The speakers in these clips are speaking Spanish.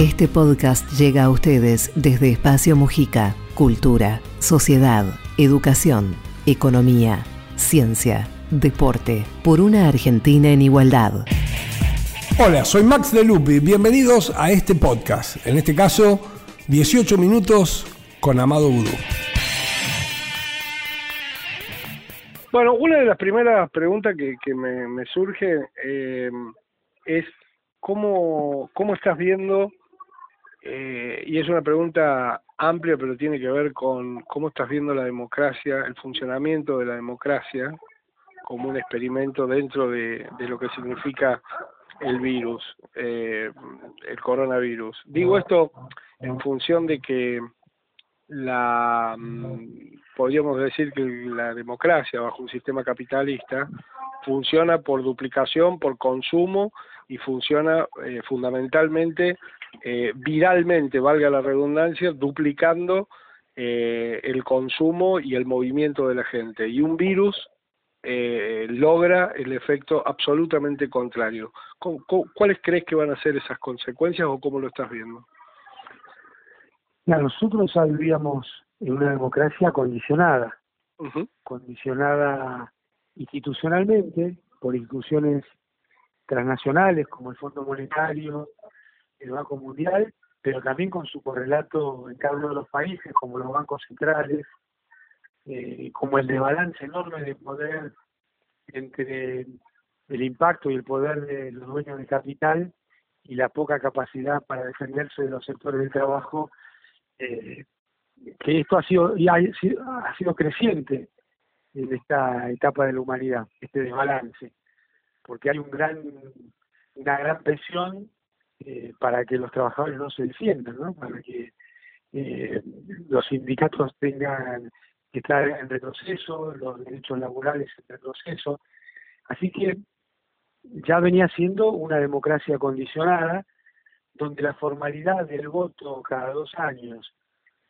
Este podcast llega a ustedes desde Espacio Mujica, Cultura, Sociedad, Educación, Economía, Ciencia, Deporte, por una Argentina en igualdad. Hola, soy Max de Lupi, bienvenidos a este podcast, en este caso 18 minutos con Amado Vudú. Bueno, una de las primeras preguntas que, me, surge eh, es cómo, cómo estás viendo eh, y es una pregunta amplia, pero tiene que ver con cómo estás viendo la democracia, el funcionamiento de la democracia como un experimento dentro de, lo que significa el virus, eh, el coronavirus. Digo esto en función de que la mm, podríamos decir que la democracia bajo un sistema capitalista funciona por duplicación, por consumo y funciona eh, fundamentalmente eh, viralmente, valga la redundancia, duplicando eh, el consumo y el movimiento de la gente. Y un virus eh, logra el efecto absolutamente contrario. ¿Cuáles crees que van a ser esas consecuencias o cómo lo estás viendo? nosotros vivíamos en una democracia condicionada, condicionada institucionalmente por instituciones transnacionales como el Fondo Monetario, el Banco Mundial, pero también con su correlato en cada uno de los países, como los bancos centrales, eh, como el desbalance enorme de poder entre el impacto y el poder de los dueños de capital y la poca capacidad para defenderse de los sectores del trabajo, eh, que esto ha sido, y ha, ha sido creciente en esta etapa de la humanidad, este desbalance porque hay un gran, una gran presión eh, para que los trabajadores no se defiendan, ¿no? para que eh, los sindicatos tengan que estar en retroceso, los derechos laborales en retroceso. Así que ya venía siendo una democracia condicionada, donde la formalidad del voto cada dos años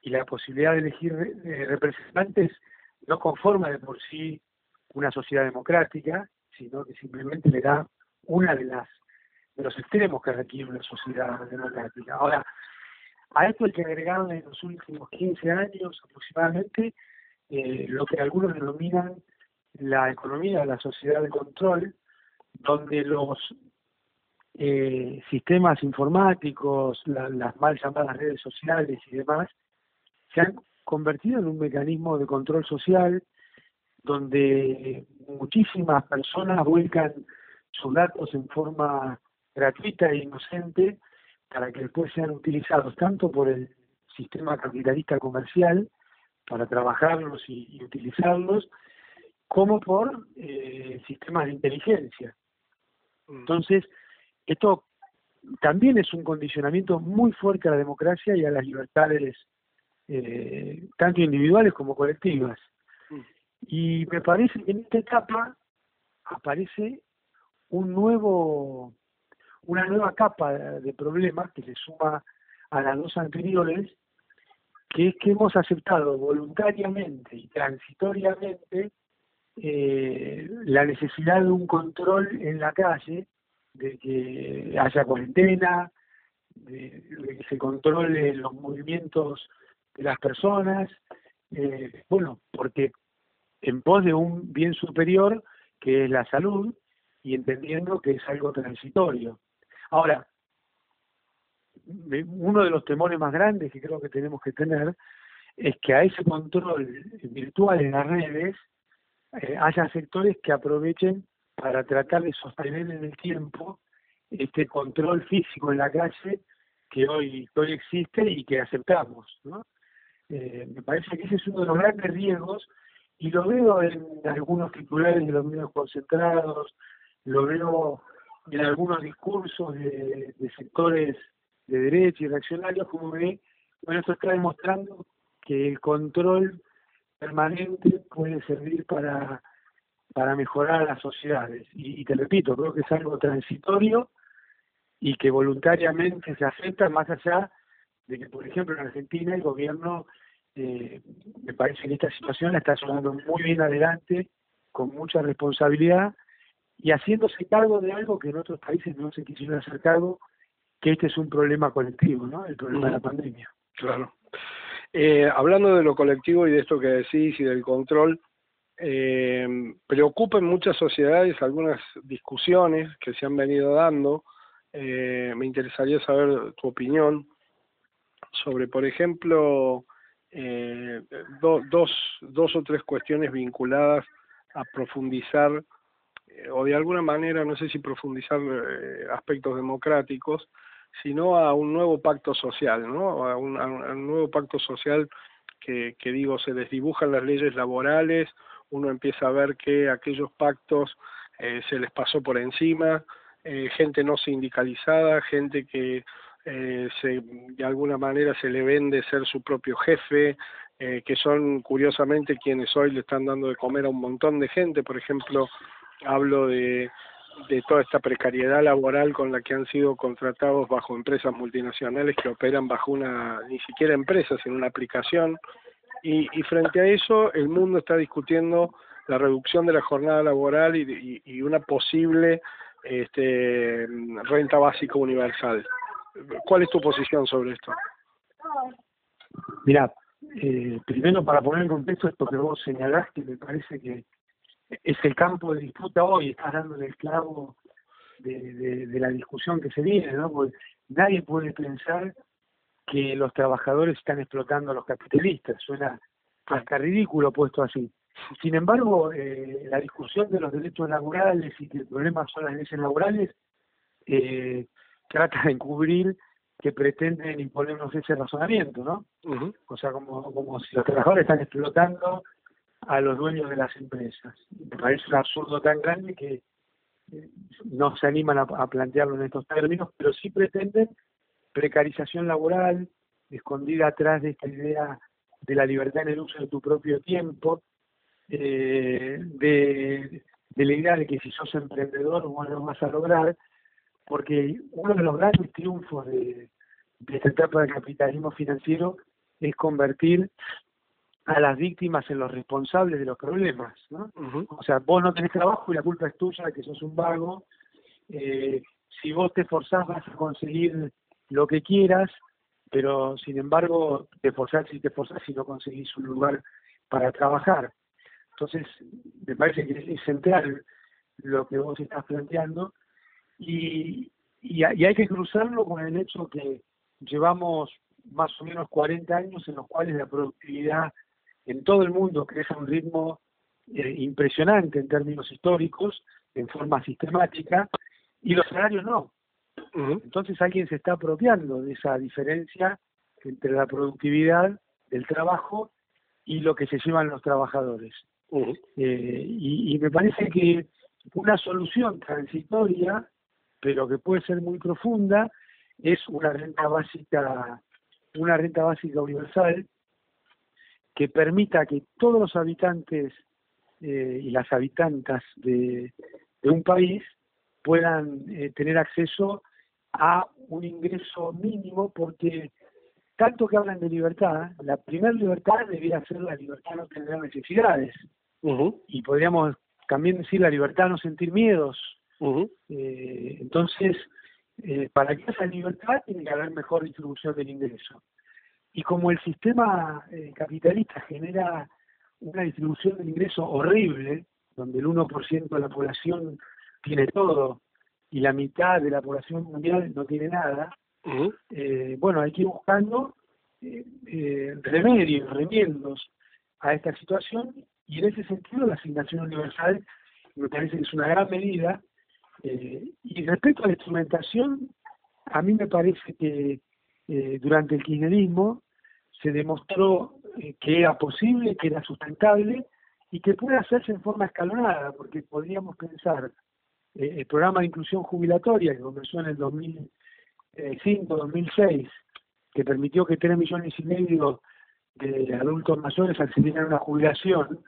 y la posibilidad de elegir eh, representantes no conforma de por sí una sociedad democrática, sino que simplemente le da una de las de los extremos que requiere una sociedad democrática. Ahora, a esto hay que agregar en los últimos 15 años aproximadamente eh, lo que algunos denominan la economía la sociedad de control, donde los eh, sistemas informáticos, las mal llamadas redes sociales y demás, se han convertido en un mecanismo de control social donde muchísimas personas vuelcan sus datos en forma gratuita e inocente para que después sean utilizados tanto por el sistema capitalista comercial para trabajarlos y, utilizarlos, como por eh, sistemas de inteligencia. Mm. Entonces, esto también es un condicionamiento muy fuerte a la democracia y a las libertades, eh, tanto individuales como colectivas. Y me parece que en esta etapa aparece un nuevo, una nueva capa de problemas que se suma a las dos anteriores, que es que hemos aceptado voluntariamente y transitoriamente eh, la necesidad de un control en la calle, de que haya cuarentena, de, que se controle los movimientos de las personas, eh, bueno, porque en pos de un bien superior que es la salud y entendiendo que es algo transitorio. Ahora, uno de los temores más grandes que creo que tenemos que tener es que a ese control virtual en las redes eh, haya sectores que aprovechen para tratar de sostener en el tiempo este control físico en la calle que hoy, hoy existe y que aceptamos. ¿no? Eh, me parece que ese es uno de los grandes riesgos y lo veo en algunos titulares de los medios concentrados, lo veo en algunos discursos de, sectores de derecha y reaccionarios, como que, bueno, esto está demostrando que el control permanente puede servir para, para mejorar las sociedades. Y, y te repito, creo que es algo transitorio y que voluntariamente se acepta más allá de que, por ejemplo, en Argentina el gobierno eh, me parece que esta situación la está llevando muy bien adelante, con mucha responsabilidad y haciéndose cargo de algo que en otros países no se quisieron hacer cargo que este es un problema colectivo, ¿no? El problema de la pandemia. Claro. Eh, hablando de lo colectivo y de esto que decís y del control, eh, preocupa en muchas sociedades algunas discusiones que se han venido dando. Eh, me interesaría saber tu opinión sobre, por ejemplo, eh, dos, dos o tres cuestiones vinculadas a profundizar o de alguna manera, no sé si profundizar eh, aspectos democráticos, sino a un nuevo pacto social, ¿no? A un, a un nuevo pacto social que, que, digo, se desdibujan las leyes laborales, uno empieza a ver que aquellos pactos eh, se les pasó por encima, eh, gente no sindicalizada, gente que eh, se, de alguna manera se le vende ser su propio jefe, eh, que son curiosamente quienes hoy le están dando de comer a un montón de gente, por ejemplo, hablo de, de toda esta precariedad laboral con la que han sido contratados bajo empresas multinacionales que operan bajo una, ni siquiera empresa, sino una aplicación, y, y frente a eso el mundo está discutiendo la reducción de la jornada laboral y, y, una posible este, renta básica universal. ¿Cuál es tu posición sobre esto? Mira, eh, primero para poner en contexto esto que vos señalaste, me parece que es el campo de disputa hoy, estás dando el clavo de, de, de, la discusión que se viene, ¿no? Porque nadie puede pensar que los trabajadores están explotando a los capitalistas, suena hasta ridículo puesto así. Sin embargo, eh, la discusión de los derechos laborales y que el problema son las leyes laborales eh, trata de encubrir que pretenden imponernos ese razonamiento, ¿no? Uh -huh. O sea, como, como si los trabajadores están explotando a los dueños de las empresas. Me parece un absurdo tan grande que eh, no se animan a, plantearlo en estos términos, pero sí pretenden precarización laboral, escondida atrás de esta idea de la libertad en el uso de tu propio tiempo, eh, de, de la idea de que si sos emprendedor vos lo vas a lograr, porque uno de los grandes triunfos de, de esta etapa del capitalismo financiero es convertir a las víctimas en los responsables de los problemas, ¿no? Uh -huh. O sea, vos no tenés trabajo y la culpa es tuya de que sos un vago. Eh, si vos te esforzás vas a conseguir lo que quieras, pero sin embargo te esforzás y te esforzás y no conseguís un lugar para trabajar. Entonces, me parece que es central lo que vos estás planteando y, y, y hay que cruzarlo con el hecho que llevamos más o menos 40 años en los cuales la productividad en todo el mundo crece a un ritmo eh, impresionante en términos históricos, en forma sistemática, y los salarios no. Uh -huh. Entonces alguien se está apropiando de esa diferencia entre la productividad del trabajo y lo que se llevan los trabajadores. Uh -huh. eh, y, y me parece que una solución transitoria, pero que puede ser muy profunda, es una renta básica, una renta básica universal que permita que todos los habitantes eh, y las habitantas de, de un país puedan eh, tener acceso a un ingreso mínimo porque tanto que hablan de libertad, la primera libertad debería ser la libertad de no tener necesidades. Uh -huh. Y podríamos también decir la libertad de no sentir miedos. Uh -huh. eh, entonces, eh, para que haya libertad tiene que haber mejor distribución del ingreso. Y como el sistema eh, capitalista genera una distribución del ingreso horrible, donde el 1% de la población tiene todo y la mitad de la población mundial no tiene nada, uh -huh. eh, bueno, hay que ir buscando eh, eh, remedios, remiendos a esta situación y en ese sentido la asignación universal me parece que es una gran medida eh, y respecto a la instrumentación, a mí me parece que eh, durante el kirchnerismo se demostró eh, que era posible, que era sustentable y que puede hacerse en forma escalonada, porque podríamos pensar eh, el programa de inclusión jubilatoria que comenzó en el 2005-2006, que permitió que tres millones y medio de adultos mayores accedieran a una jubilación,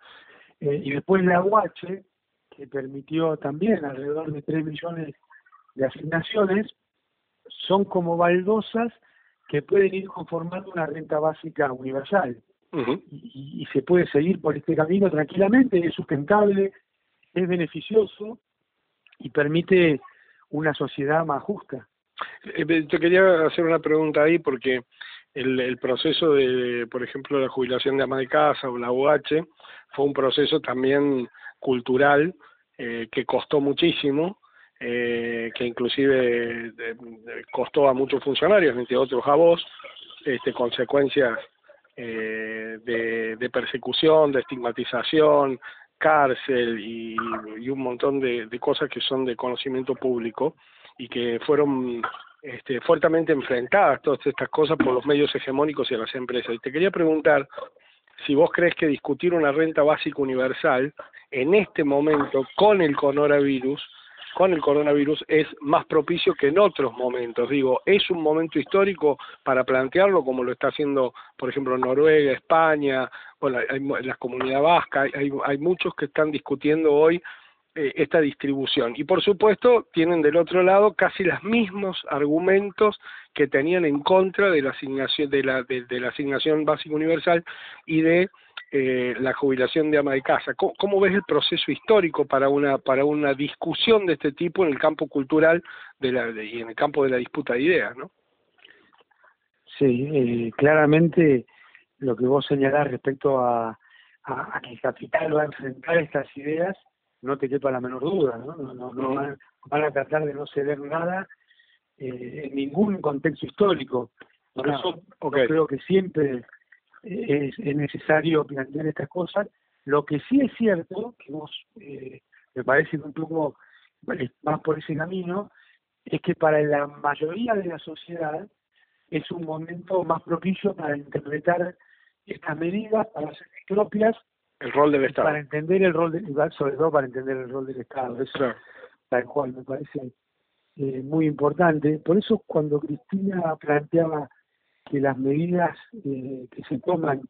eh, y después la UH, que permitió también alrededor de 3 millones de asignaciones, son como baldosas que pueden ir conformando una renta básica universal. Uh -huh. y, y, se puede seguir por este camino tranquilamente, es sustentable, es beneficioso y permite una sociedad más justa. Eh, te quería hacer una pregunta ahí porque el, el proceso de, por ejemplo, la jubilación de ama de casa o la UH fue un proceso también cultural eh, que costó muchísimo, eh, que inclusive costó a muchos funcionarios, entre otros a vos, este, consecuencias eh, de, persecución, de estigmatización, cárcel y, un montón de, cosas que son de conocimiento público y que fueron este, fuertemente enfrentadas todas estas cosas por los medios hegemónicos y las empresas. Y te quería preguntar si vos crees que discutir una renta básica universal en este momento con el coronavirus con el coronavirus es más propicio que en otros momentos. Digo, es un momento histórico para plantearlo como lo está haciendo, por ejemplo, Noruega, España, bueno, hay, la comunidad vasca, hay, hay muchos que están discutiendo hoy eh, esta distribución. Y por supuesto tienen del otro lado casi los mismos argumentos que tenían en contra de la asignación de la, de, de la asignación básica universal y de eh, la jubilación de ama de casa. ¿Cómo, ves el proceso histórico para una para una discusión de este tipo en el campo cultural de la, y en el campo de la disputa de ideas, no? Sí, eh, claramente lo que vos señalás respecto a, a, que el capital va a enfrentar estas ideas, no te quepa la menor duda, ¿no? no, no, no van, van, a tratar de no ceder nada eh, en ningún contexto histórico. Por eso okay. creo que siempre es, es, necesario plantear estas cosas. Lo que sí es cierto, que vos eh, me parece un poco más por ese camino, es que para la mayoría de la sociedad es un momento más propicio para interpretar estas medidas, para hacer propias. El rol del Estado. Para entender el rol, de, sobre todo para entender el rol del Estado. Eso claro. tal cual me parece eh, muy importante. Por eso cuando Cristina planteaba que las medidas eh, que se toman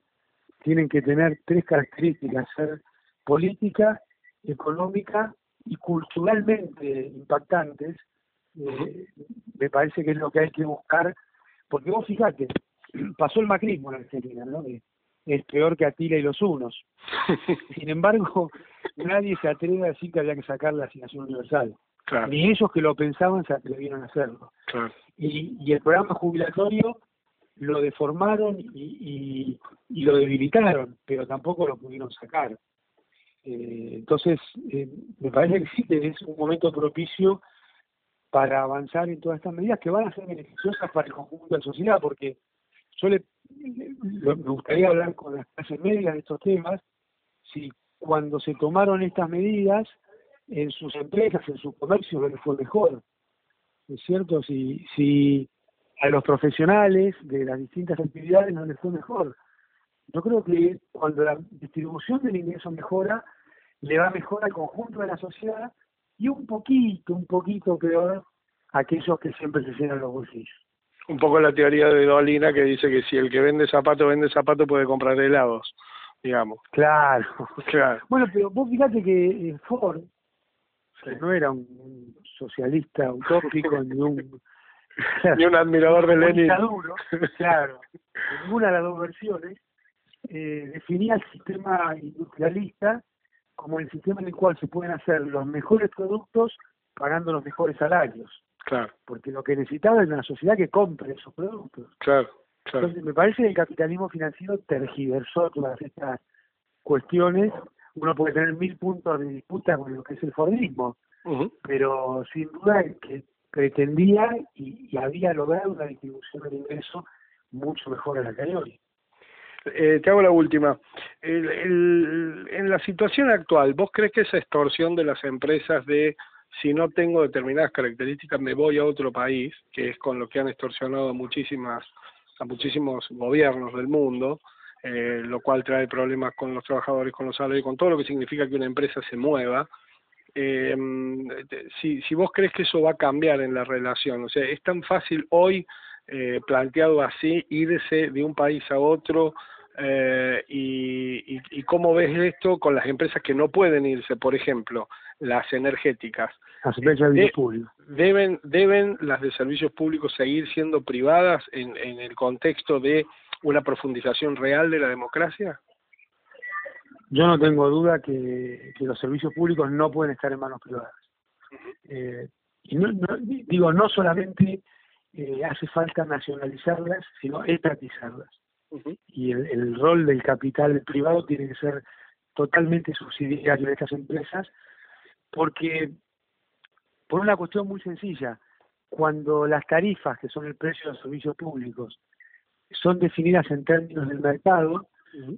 tienen que tener tres características, ser política, económica y culturalmente impactantes, eh, me parece que es lo que hay que buscar, porque vos fijate, pasó el macrismo en Argentina, ¿no? es peor que Atila y los unos. Sin embargo, nadie se atreve a decir que había que sacar la asignación universal. Ni ellos que lo pensaban se atrevieron a hacerlo. Y, y el programa jubilatorio lo deformaron y, y, lo debilitaron, pero tampoco lo pudieron sacar. Eh, entonces, eh, me parece que es un momento propicio para avanzar en todas estas medidas que van a ser beneficiosas para el conjunto de la sociedad, porque yo le, me gustaría hablar con las clases medias de estos temas, si cuando se tomaron estas medidas en sus empresas, en sus comercios, les fue mejor. ¿Es cierto? Si, si a los profesionales de las distintas actividades no les fue mejor. Yo creo que cuando la distribución del ingreso mejora, le va mejor al conjunto de la sociedad y un poquito, un poquito peor a aquellos que siempre se llenan los bolsillos. Un poco la teoría de Dolina que dice que si el que vende zapatos vende zapatos puede comprar helados, digamos. Claro, claro. Bueno, pero vos fíjate que eh, Ford no era un socialista utópico ni un Ni un admirador de Lenin. claro. ninguna de las dos versiones eh, definía el sistema industrialista como el sistema en el cual se pueden hacer los mejores productos pagando los mejores salarios. Claro. Porque lo que necesitaba es una sociedad que compre esos productos. Claro. claro. Entonces, me parece que el capitalismo financiero tergiversó todas estas cuestiones. Uno puede tener mil puntos de disputa con lo que es el Fordismo, pero sin duda que pretendía y, había logrado una distribución del ingreso mucho mejor a la que hay hoy. Eh, te hago la última. En la situación actual, ¿vos crees que esa extorsión de las empresas de si no tengo determinadas características me voy a otro país, que es con lo que han extorsionado a muchísimas a muchísimos gobiernos del mundo, eh, lo cual trae problemas con los trabajadores, con los salarios, con todo lo que significa que una empresa se mueva, eh, si, si vos crees que eso va a cambiar en la relación, o sea, es tan fácil hoy eh, planteado así irse de un país a otro eh, y, y, y, cómo ves esto con las empresas que no pueden irse, por ejemplo, las energéticas. Las empresas de, públicos. ¿Deben, ¿Deben las de servicios públicos seguir siendo privadas en, en el contexto de una profundización real de la democracia? Yo no tengo duda que, que los servicios públicos no pueden estar en manos privadas. Eh, y no, no, digo, no solamente eh, hace falta nacionalizarlas, sino estatizarlas. Y el, el, rol del capital privado tiene que ser totalmente subsidiario de estas empresas, porque por una cuestión muy sencilla, cuando las tarifas, que son el precio de los servicios públicos, son definidas en términos del mercado,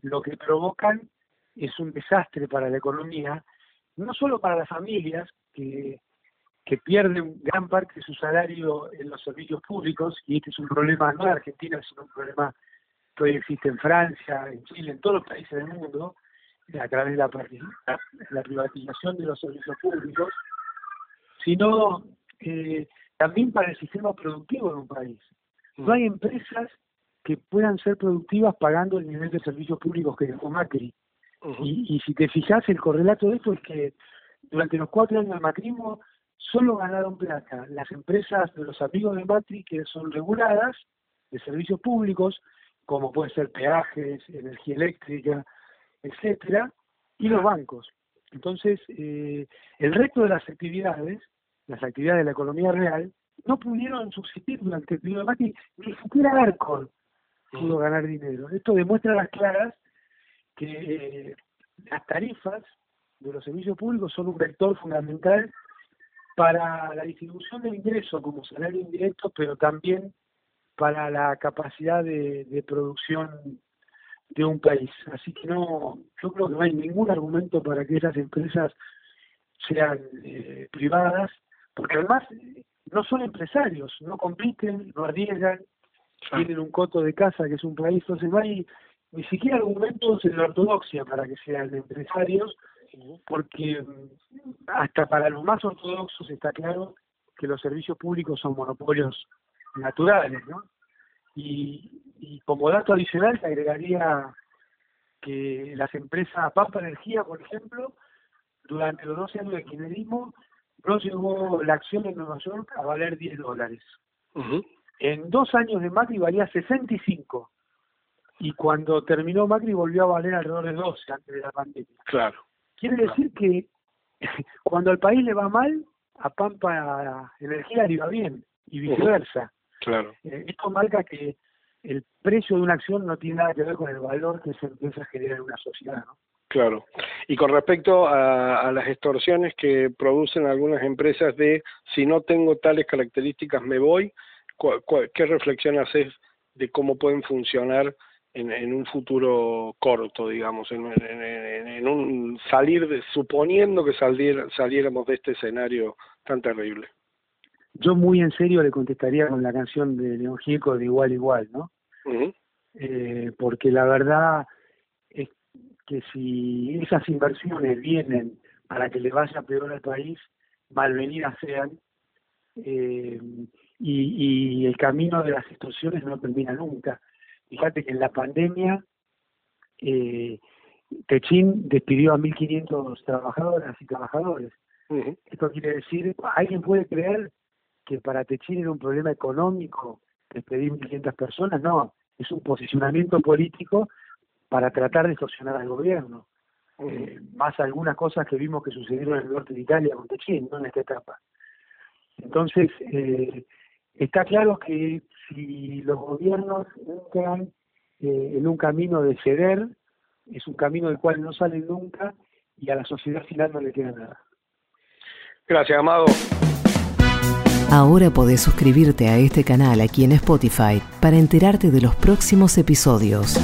lo que provocan es un desastre para la economía, no solo para las familias, que que pierden gran parte de su salario en los servicios públicos, y este es un problema no de Argentina, sino un problema que hoy existe en Francia, en Chile, en todos los países del mundo, a través de la, la privatización de los servicios públicos, sino eh, también para el sistema productivo de un país. No hay empresas que puedan ser productivas pagando el nivel de servicios públicos que dejó Macri. Y, y si te fijas, el correlato de esto es que durante los cuatro años del macrismo solo ganaron plata las empresas de los amigos de Matri que son reguladas de servicios públicos, como puede ser peajes, energía eléctrica, etcétera, y los bancos. Entonces, eh, el resto de las actividades, las actividades de la economía real, no pudieron subsistir durante el periodo de Macri, ni siquiera Arcor pudo ganar dinero. Esto demuestra las claras que eh, las tarifas de los servicios públicos son un vector fundamental para la distribución del ingreso como salario indirecto, pero también para la capacidad de, producción de un país. Así que no, yo creo que no hay ningún argumento para que esas empresas sean eh, privadas, porque además no son empresarios, no compiten, no arriesgan, tienen un coto de casa que es un país, entonces no hay ni siquiera argumentos en la ortodoxia para que sean empresarios, porque mm, hasta para los más ortodoxos está claro que los servicios públicos son monopolios naturales, ¿no? Y, y como dato adicional te agregaría que las empresas Pampa Energía, por ejemplo, durante los 12 años de kirchnerismo, no llegó la acción en Nueva York a valer 10 dólares. En dos años de Macri valía 65. Y cuando terminó Macri volvió a valer alrededor de 12 antes de la pandemia. Claro. Quiere decir que cuando al país le va mal, a Pampa Energía le va bien y viceversa. Claro. Eh, esto marca que el precio de una acción no tiene nada que ver con el valor que esa empresa genera en una sociedad, ¿no? Claro. Y con respecto a, las extorsiones que producen algunas empresas de si no tengo tales características me voy, ¿qué reflexión haces de cómo pueden funcionar en, un futuro corto, digamos, en, un salir, de, suponiendo que saliéramos de este escenario tan terrible. Yo muy en serio le contestaría con la canción de León Gieco de Igual Igual, ¿no? eh, porque la verdad es que si esas inversiones vienen para que le vaya peor al país, malvenidas sean, eh, y, y el camino de las extorsiones no termina nunca Fíjate que en la pandemia eh, Techín despidió a 1.500 trabajadoras y trabajadores. Esto quiere decir, ¿alguien puede creer que para Techín era un problema económico despedir 1.500 personas? No, es un posicionamiento político para tratar de solucionar al gobierno. Eh, más algunas cosas que vimos que sucedieron en el norte de Italia con Techín, no en esta etapa. Entonces, eh, está claro que si los gobiernos entran eh, en un camino de ceder, es un camino del cual no salen nunca y a la sociedad final no le queda nada. Gracias, Amado. Ahora podés suscribirte a este canal aquí en Spotify para enterarte de los próximos episodios.